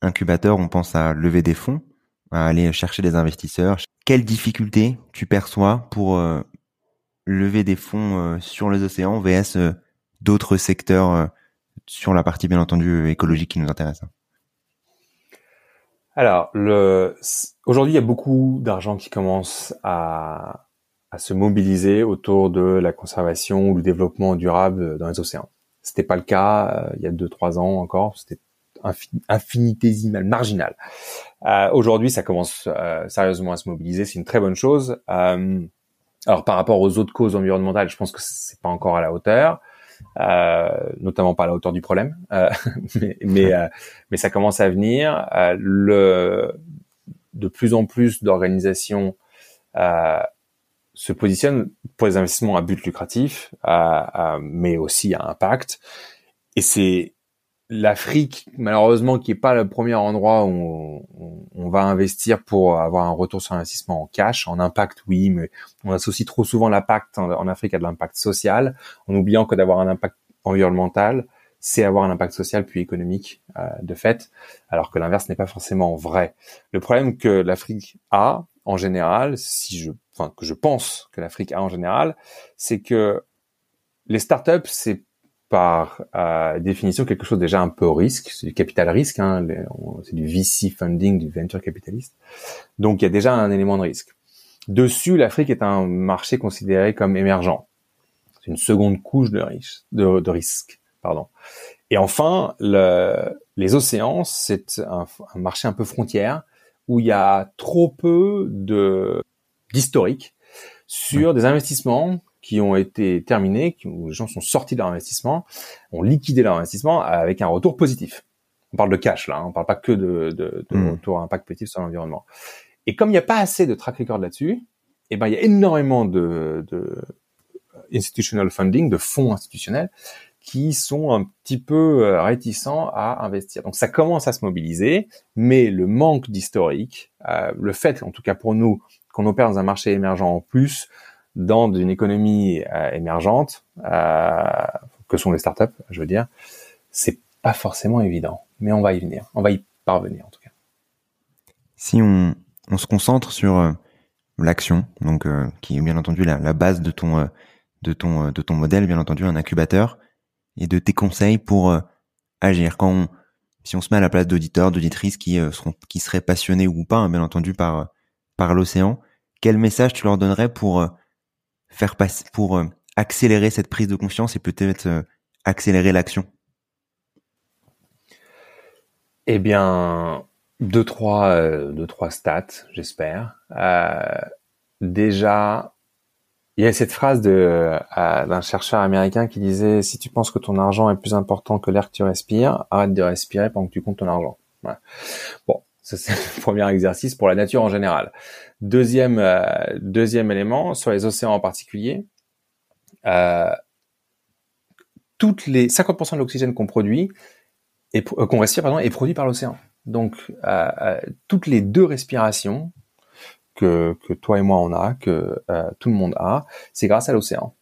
Speaker 1: incubateur, on pense à lever des fonds, à aller chercher des investisseurs. Quelles difficultés tu perçois pour lever des fonds sur les océans vs d'autres secteurs sur la partie bien entendu écologique qui nous intéresse.
Speaker 2: Alors, le, aujourd'hui, il y a beaucoup d'argent qui commence à, à se mobiliser autour de la conservation ou le développement durable dans les océans. C'était pas le cas euh, il y a deux trois ans encore. C'était infinitésimal, marginal. Euh, aujourd'hui, ça commence euh, sérieusement à se mobiliser. C'est une très bonne chose. Alors, par rapport aux autres causes environnementales, je pense que c'est pas encore à la hauteur. Euh, notamment pas à la hauteur du problème, euh, mais mais, euh, mais, ça commence à venir. le de plus en plus d'organisations se positionnent pour les investissements à but lucratif, mais aussi à impact. Et c'est l'Afrique, malheureusement, qui est pas le premier endroit où on, va investir pour avoir un retour sur investissement en cash, en impact, oui, mais on associe trop souvent l'impact en, Afrique à de l'impact social, en oubliant que d'avoir un impact environnemental, c'est avoir un impact social puis économique euh, de fait, alors que l'inverse n'est pas forcément vrai. Le problème que l'Afrique a en général, si je, enfin que je pense que l'Afrique a en général, c'est que les startups, c'est par euh, définition quelque chose déjà un peu risque, c'est du capital risque, hein, c'est du VC funding, du venture capitaliste. Donc il y a déjà un élément de risque. Dessus, l'Afrique est un marché considéré comme émergent. C'est une seconde couche de, risque, de, risque. Pardon. Et enfin, le, les océans, c'est un, un, marché un peu frontière où il y a trop peu de d'historique sur des investissements qui ont été terminés, où les gens sont sortis de leur investissement, ont liquidé leur investissement avec un retour positif. On parle de cash là, hein, on parle pas que de, de, de mmh. retour à impact positif sur l'environnement. Et comme il n'y a pas assez de track record là-dessus, eh ben il y a énormément de, de institutional funding, de fonds institutionnels qui sont un petit peu euh, réticents à investir. Donc ça commence à se mobiliser, mais le manque d'historique, euh, le fait, en tout cas pour nous, qu'on opère dans un marché émergent en plus, dans une économie euh, émergente, euh, que sont les startups, je veux dire, c'est pas forcément évident, mais on va y venir, on va y parvenir en tout cas.
Speaker 1: Si on, on se concentre sur euh, l'action, donc qui est bien entendu la, base de ton de ton de ton modèle, bien entendu un incubateur, et de tes conseils pour agir. Quand on, si on se met à la place d'auditeurs, d'auditrices qui seront qui seraient passionnés ou pas, hein, bien entendu par par l'océan, quel message tu leur donnerais pour faire passer, pour euh, accélérer cette prise de conscience et peut-être euh, accélérer l'action
Speaker 2: Eh bien, deux trois, euh, deux trois stats, j'espère. déjà, il y a cette phrase d'un chercheur américain qui disait si tu penses que ton argent est plus important que l'air que tu respires, arrête de respirer pendant que tu comptes ton argent. Bon, Ça, c'est le premier exercice pour la nature en général. Deuxième, euh, deuxième élément, sur les océans en particulier, euh, toutes les 50% de l'oxygène qu'on produit et euh, qu'on respire pardon, est produit par l'océan. Donc toutes les deux respirations que, que toi et moi on a, que tout le monde a, c'est grâce à l'océan.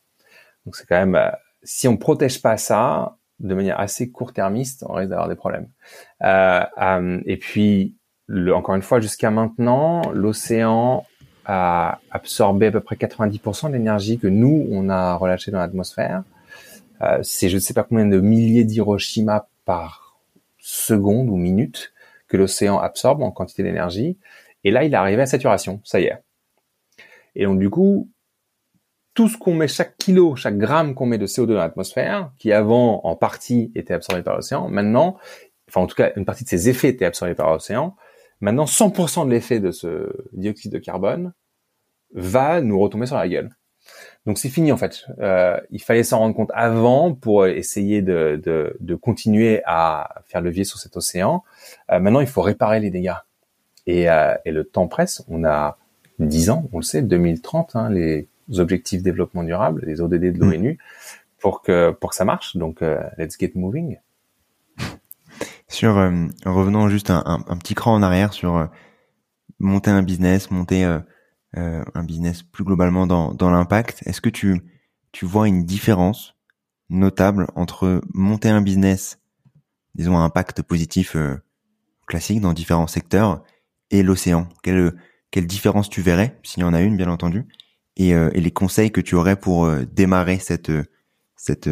Speaker 2: Donc c'est quand même si on protège pas ça de manière assez court-termiste, on risque d'avoir des problèmes. et puis encore une fois, jusqu'à maintenant, l'océan a absorbé à peu près 90% de l'énergie que nous, on a relâchée dans l'atmosphère. Euh, c'est je ne sais pas combien de milliers d'Hiroshima par seconde ou minute que l'océan absorbe en quantité d'énergie. Et là, il est arrivé à saturation, ça y est. Et donc du coup, tout ce qu'on met, chaque kilo, chaque gramme qu'on met de CO2 dans l'atmosphère, qui avant en partie était absorbé par l'océan, maintenant, enfin en tout cas une partie de ses effets était absorbée par l'océan, Maintenant, 100% de l'effet de ce dioxyde de carbone va nous retomber sur la gueule. Donc c'est fini en fait. Euh, il fallait s'en rendre compte avant pour essayer de, de, de, continuer à faire levier sur cet océan. Euh, maintenant, il faut réparer les dégâts. Et, euh, et, le temps presse. On a 10 ans, on le sait, 2030, hein, les objectifs de développement durable, les ODD de l'ONU, pour que pour que ça marche. Donc euh, let's get moving.
Speaker 1: Sur euh, revenons juste un, petit cran en arrière sur euh, monter un business, monter euh, un business plus globalement dans, dans l'impact. Est-ce que tu tu vois une différence notable entre monter un business, disons un impact positif classique dans différents secteurs, et l'océan? Quelle quelle différence tu verrais, s'il y en a une bien entendu, et, et les conseils que tu aurais pour démarrer cette cette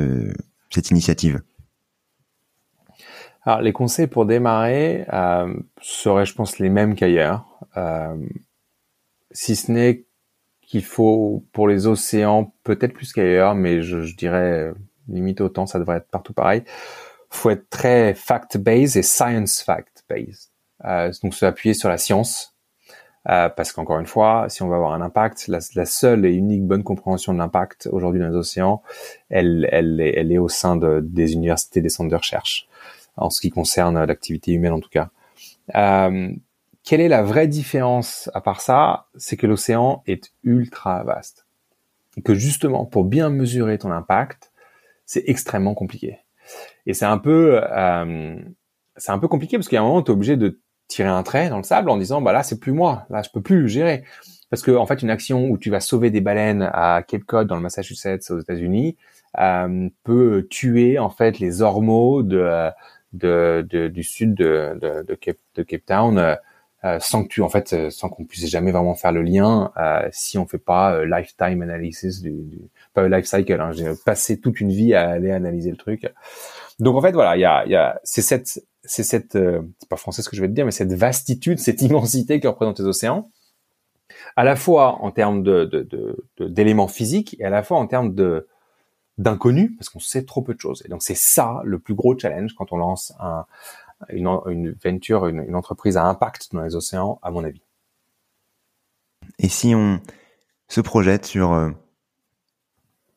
Speaker 1: cette initiative?
Speaker 2: Alors, les conseils pour démarrer euh, seraient, je pense, les mêmes qu'ailleurs. Euh, si ce n'est qu'il faut, pour les océans, peut-être plus qu'ailleurs, mais je, je, dirais limite autant, ça devrait être partout pareil. faut être très fact-based et science-fact-based. Euh, donc, se appuyer sur la science. Euh, parce qu'encore une fois, si on veut avoir un impact, la, seule et unique bonne compréhension de l'impact aujourd'hui dans les océans, elle, elle, elle est au sein de, des universités, des centres de recherche en ce qui concerne l'activité humaine en tout cas. Euh, quelle est la vraie différence à part ça C'est que l'océan est ultra vaste. Et que justement, pour bien mesurer ton impact, c'est extrêmement compliqué. Et c'est un peu, euh, c'est un peu compliqué parce a un moment, tu es obligé de tirer un trait dans le sable en disant, bah là, c'est plus moi, là, je peux plus gérer. Parce que en fait, une action où tu vas sauver des baleines à Cape Cod dans le Massachusetts aux États-Unis euh, peut tuer en fait les ormeaux de de, de, du sud de, de, de, Cape, de Cape Town euh, euh, sans que tu en fait euh, sans qu'on puisse jamais vraiment faire le lien si on fait pas lifetime analysis du, du pas life cycle hein, j'ai passé toute une vie à aller analyser le truc. Donc en fait voilà il y a, y a c'est cette c'est cette c'est pas français ce que je vais te dire mais cette vastitude cette immensité que représentent les océans à la fois en termes de, de, d'éléments physiques et à la fois en termes de d'inconnu parce qu'on sait trop peu de choses. Et donc c'est ça le plus gros challenge quand on lance un, une, une venture, une, une, entreprise à impact dans les océans, à mon avis.
Speaker 1: Et si on se projette sur euh,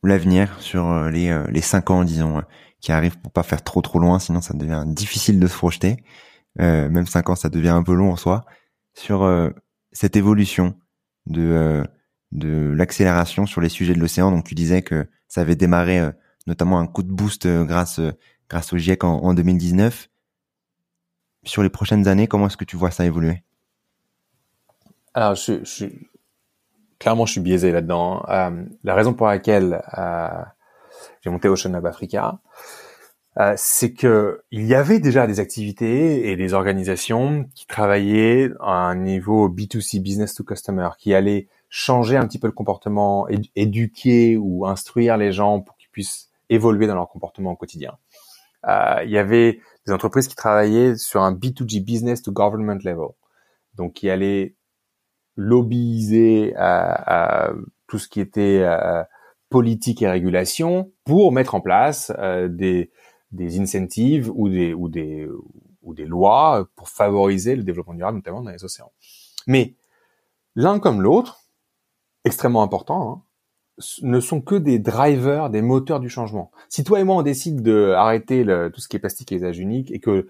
Speaker 1: l'avenir, sur euh, les, euh, les cinq ans, disons, qui arrivent pour pas faire trop trop loin, sinon ça devient difficile de se projeter. même cinq ans, ça devient un peu long en soi. Sur cette évolution de de l'accélération sur les sujets de l'océan. Donc tu disais que ça avait démarré euh, notamment un coup de boost euh, grâce euh, grâce au GIEC en, 2019. Sur les prochaines années, comment est-ce que tu vois ça évoluer?
Speaker 2: Alors, je, je, clairement, je suis biaisé là-dedans. la raison pour laquelle j'ai monté Ocean Lab Africa, c'est que il y avait déjà des activités et des organisations qui travaillaient à un niveau B2C, business to customer, qui allaient changer un petit peu le comportement, éduquer ou instruire les gens pour qu'ils puissent évoluer dans leur comportement au quotidien. Euh, il y avait des entreprises qui travaillaient sur un B2G business to government level, donc qui allaient lobbyiser euh, tout ce qui était euh, politique et régulation pour mettre en place euh, des, des incentives ou des, ou, des, ou des lois pour favoriser le développement durable, notamment dans les océans. Mais l'un comme l'autre, extrêmement important, hein, ne sont que des drivers, des moteurs du changement. Si toi et moi on décide de arrêter le, tout ce qui est plastique et usage unique et que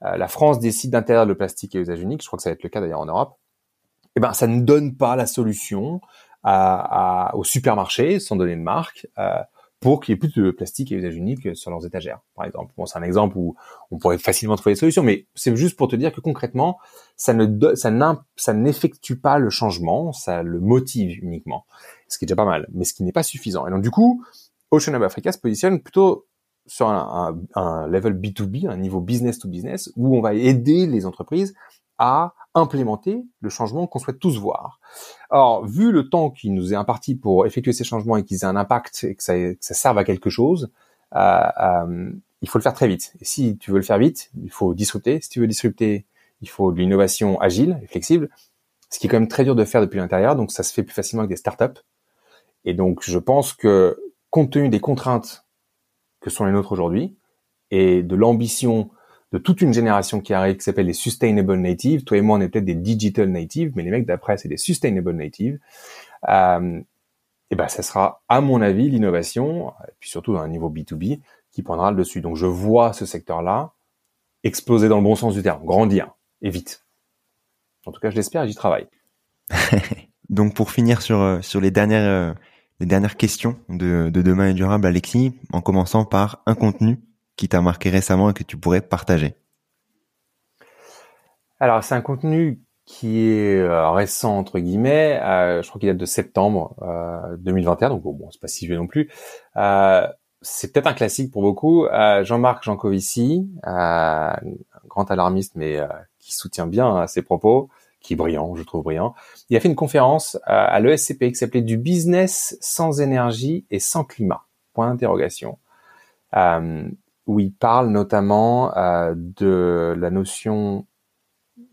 Speaker 2: la France décide d'interdire le plastique à usage unique, je crois que ça va être le cas d'ailleurs en Europe, eh ben ça ne donne pas la solution à, à, au supermarché, sans donner de marque, euh, pour qu'il y ait plus de plastique à usage unique sur leurs étagères, par exemple. Bon, c'est un exemple où on pourrait facilement trouver des solutions, mais c'est juste pour te dire que concrètement, ça ne ça n'effectue pas le changement, ça le motive uniquement, ce qui est déjà pas mal, mais ce qui n'est pas suffisant. Et donc du coup, Ocean Africa se positionne plutôt sur un, un, un level B2B, un niveau business to business, où on va aider les entreprises à implémenter le changement qu'on souhaite tous voir. Or, vu le temps qui nous est imparti pour effectuer ces changements et qu'ils aient un impact et que ça, ça serve à quelque chose, euh, euh, il faut le faire très vite. Et si tu veux le faire vite, il faut disrupter. Si tu veux disrupter, il faut de l'innovation agile et flexible, ce qui est quand même très dur de faire depuis l'intérieur. Donc, ça se fait plus facilement avec des startups. Et donc, je pense que compte tenu des contraintes que sont les nôtres aujourd'hui et de l'ambition de toute une génération qui arrive, qui s'appelle les sustainable natives. Toi et moi, on est peut-être des digital natives, mais les mecs d'après, c'est des sustainable natives. Euh, et ben, ça sera, à mon avis, l'innovation, et puis surtout dans un niveau B2B, qui prendra le dessus. Donc, je vois ce secteur-là exploser dans le bon sens du terme, grandir, et vite. En tout cas, je l'espère j'y travaille.
Speaker 1: Donc, pour finir sur, euh, sur les dernières, euh, les dernières questions de, de Demain et Durable, Alexis, en commençant par un contenu qui t'a marqué récemment et que tu pourrais partager
Speaker 2: Alors, c'est un contenu qui est euh, récent entre guillemets. Euh, je crois qu'il date de septembre 2021, euh, donc bon, c'est pas si vieux non plus. c'est peut-être un classique pour beaucoup. Jean-Marc Jancovici, un grand alarmiste, mais qui soutient bien ses propos, qui est brillant, je trouve brillant. Il a fait une conférence à l'ESCP qui s'appelait Du business sans énergie et sans climat. Point d'interrogation où il parle notamment euh, de la notion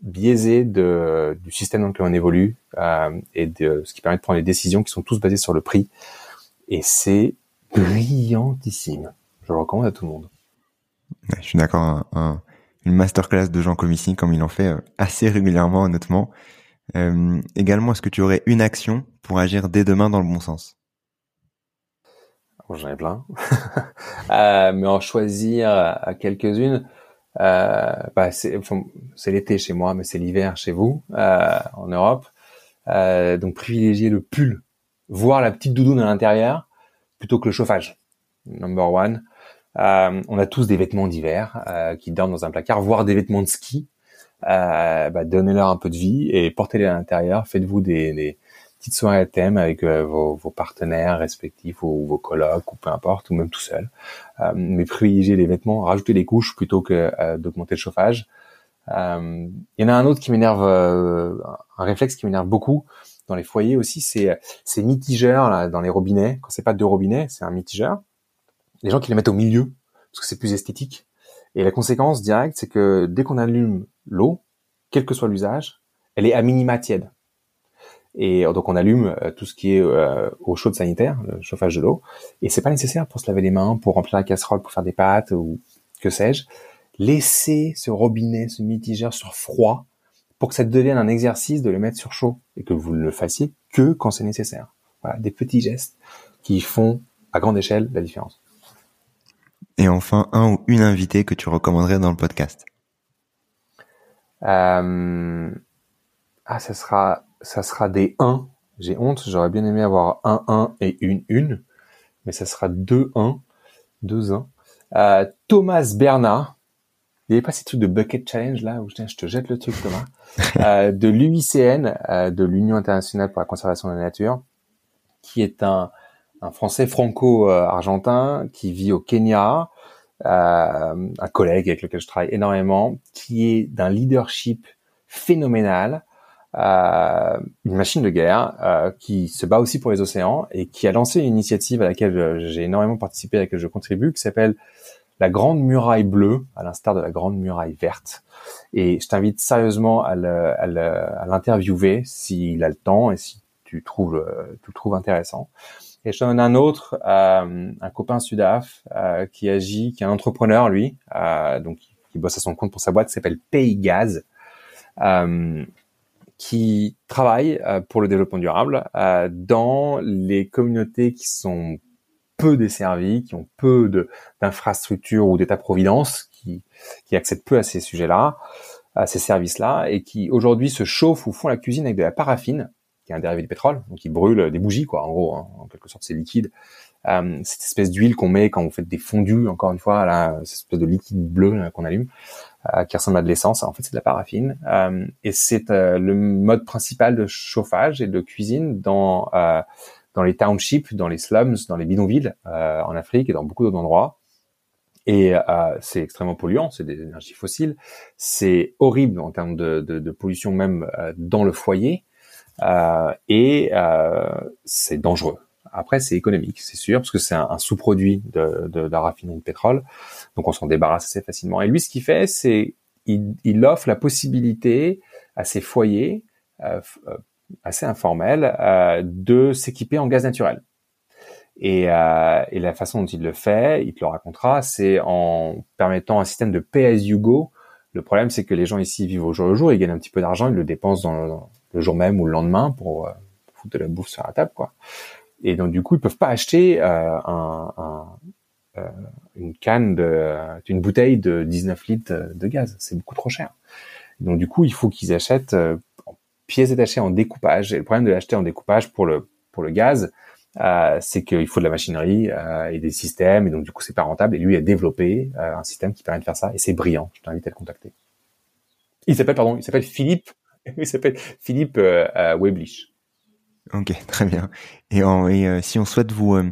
Speaker 2: biaisée de, du système dans lequel on évolue euh, et de ce qui permet de prendre des décisions qui sont tous basées sur le prix. Et c'est brillantissime. Je le recommande à tout le monde.
Speaker 1: je suis d'accord. Un, une masterclass de Jean Comici, comme il en fait euh, assez régulièrement, honnêtement. Euh, également, est-ce que tu aurais une action pour agir dès demain dans le bon sens?
Speaker 2: J'en ai plein, euh, mais en choisir à quelques-unes, euh, bah, c'est l'été chez moi, mais c'est l'hiver chez vous, euh, en Europe. Euh, donc privilégier le pull, voir la petite doudoune à l'intérieur, plutôt que le chauffage. Number one. Euh, on a tous des vêtements d'hiver euh, qui dorment dans un placard, voire des vêtements de ski. Bah, donnez-leur un peu de vie et portez-les à l'intérieur. Faites-vous des, des petite soirée à thème avec euh, vos, partenaires respectifs ou vos colocs ou peu importe, ou même tout seul. Euh, mais privilégier les vêtements, rajouter des couches plutôt que euh, d'augmenter le chauffage. Il y en a un autre qui m'énerve, un réflexe qui m'énerve beaucoup dans les foyers aussi, c'est ces mitigeurs dans les robinets. Quand c'est pas deux robinets, c'est un mitigeur. Les gens qui les mettent au milieu parce que c'est plus esthétique. Et la conséquence directe, c'est que dès qu'on allume l'eau, quel que soit l'usage, elle est à minima tiède. Et donc on allume euh, tout ce qui est euh, eau chaude sanitaire, le chauffage de l'eau, et c'est pas nécessaire pour se laver les mains, pour remplir la casserole, pour faire des pâtes ou que sais-je. Laissez ce robinet, ce mitigeur sur froid pour que ça devienne un exercice de le mettre sur chaud et que vous ne le fassiez que quand c'est nécessaire. Voilà, des petits gestes qui font à grande échelle la différence.
Speaker 1: Et enfin, un ou une invitée que tu recommanderais dans le podcast?
Speaker 2: Euh... Ah, ça sera ça sera des 1. J'ai honte, j'aurais bien aimé avoir un 1 et une 1, mais ça sera 2 1, 2 1. Euh, Thomas Bernard, il n'y avait pas ces trucs de bucket challenge là où je, je te jette le truc Thomas, euh, de l'UICN, euh, de l'Union internationale pour la conservation de la nature, qui est un, un Français franco-argentin qui vit au Kenya, euh, un collègue avec lequel je travaille énormément, qui est d'un leadership phénoménal, euh, une machine de guerre euh, qui se bat aussi pour les océans et qui a lancé une initiative à laquelle j'ai énormément participé, à laquelle je contribue, qui s'appelle la Grande Muraille Bleue, à l'instar de la Grande Muraille Verte. Et je t'invite sérieusement à l'interviewer s'il a le temps et si tu trouves, tu le trouves intéressant. Et je te donne un autre, euh, un copain Sudaf euh, qui agit, qui est un entrepreneur lui, euh, donc qui bosse à son compte pour sa boîte, qui s'appelle Pays Gaz. Qui travaillent euh, pour le développement durable euh, dans les communautés qui sont peu desservis, qui ont peu d'infrastructures ou d'état-providence, qui, qui accèdent peu à ces sujets-là, à ces services-là, et qui aujourd'hui se chauffent ou font la cuisine avec de la paraffine, qui est un dérivé du pétrole, donc ils brûlent des bougies, quoi, en gros, hein. en quelque sorte c'est liquide. Euh, cette espèce d'huile qu'on met quand vous faites des fondus, encore une fois, là, cette espèce de liquide bleu qu'on allume, qui ressemble à de l'essence. En fait, c'est de la paraffine. Euh, et c'est euh, le mode principal de chauffage et de cuisine dans dans les townships, dans les slums, dans les bidonvilles en Afrique et dans beaucoup d'autres endroits. Et c'est extrêmement polluant, c'est des énergies fossiles, c'est horrible en termes de, de, de pollution même dans le foyer, et c'est dangereux. Après, c'est économique, c'est sûr, parce que c'est un, sous-produit de, de, la raffinerie de pétrole, donc on s'en débarrasse assez facilement. Et lui, ce qu'il fait, c'est il, il, offre la possibilité à ses foyers euh, euh assez informels euh, de s'équiper en gaz naturel. Et, euh, et, la façon dont il le fait, il te le racontera, c'est en permettant un système de pay as you go. Le problème, c'est que les gens ici vivent au jour le jour, ils gagnent un petit peu d'argent, ils le dépensent dans le, jour même ou le lendemain pour euh, foutre de la bouffe sur la table, quoi. Et donc du coup, ils peuvent pas acheter euh, un, un, euh, une canne de, une bouteille de 19 litres de gaz. C'est beaucoup trop cher. Donc du coup, il faut qu'ils achètent euh, en pièces détachées en découpage. Et le problème de l'acheter en découpage pour le pour le gaz, euh, c'est qu'il faut de la machinerie euh, et des systèmes, et donc du coup c'est pas rentable. Et lui a développé euh, un système qui permet de faire ça, et c'est brillant. Je t'invite à le contacter. Il s'appelle pardon, il s'appelle Philippe. Il s'appelle Philippe Weblich.
Speaker 1: Ok, très bien. Et, euh, si on souhaite vous euh,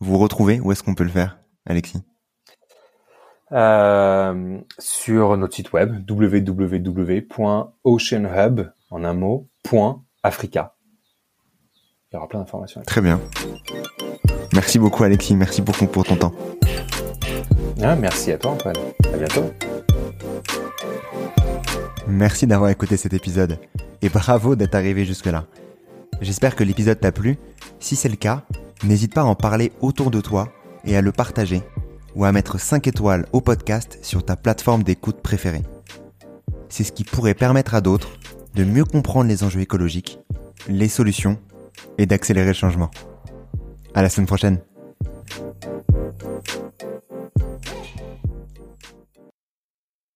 Speaker 1: vous retrouver, où est-ce qu'on peut le faire, Alexis?
Speaker 2: Euh, Sur notre site web www.oceanhub en un mot .africa. Il y aura plein d'informations.
Speaker 1: Très bien. Merci beaucoup, Alexis. Merci beaucoup pour ton temps.
Speaker 2: Ah, merci à toi, Antoine. À bientôt.
Speaker 1: Merci d'avoir écouté cet épisode et bravo d'être arrivé jusque-là. J'espère que l'épisode t'a plu. Si c'est le cas, n'hésite pas à en parler autour de toi et à le partager ou à mettre 5 étoiles au podcast sur ta plateforme d'écoute préférée. C'est ce qui pourrait permettre à d'autres de mieux comprendre les enjeux écologiques, les solutions et d'accélérer le changement. À la semaine prochaine.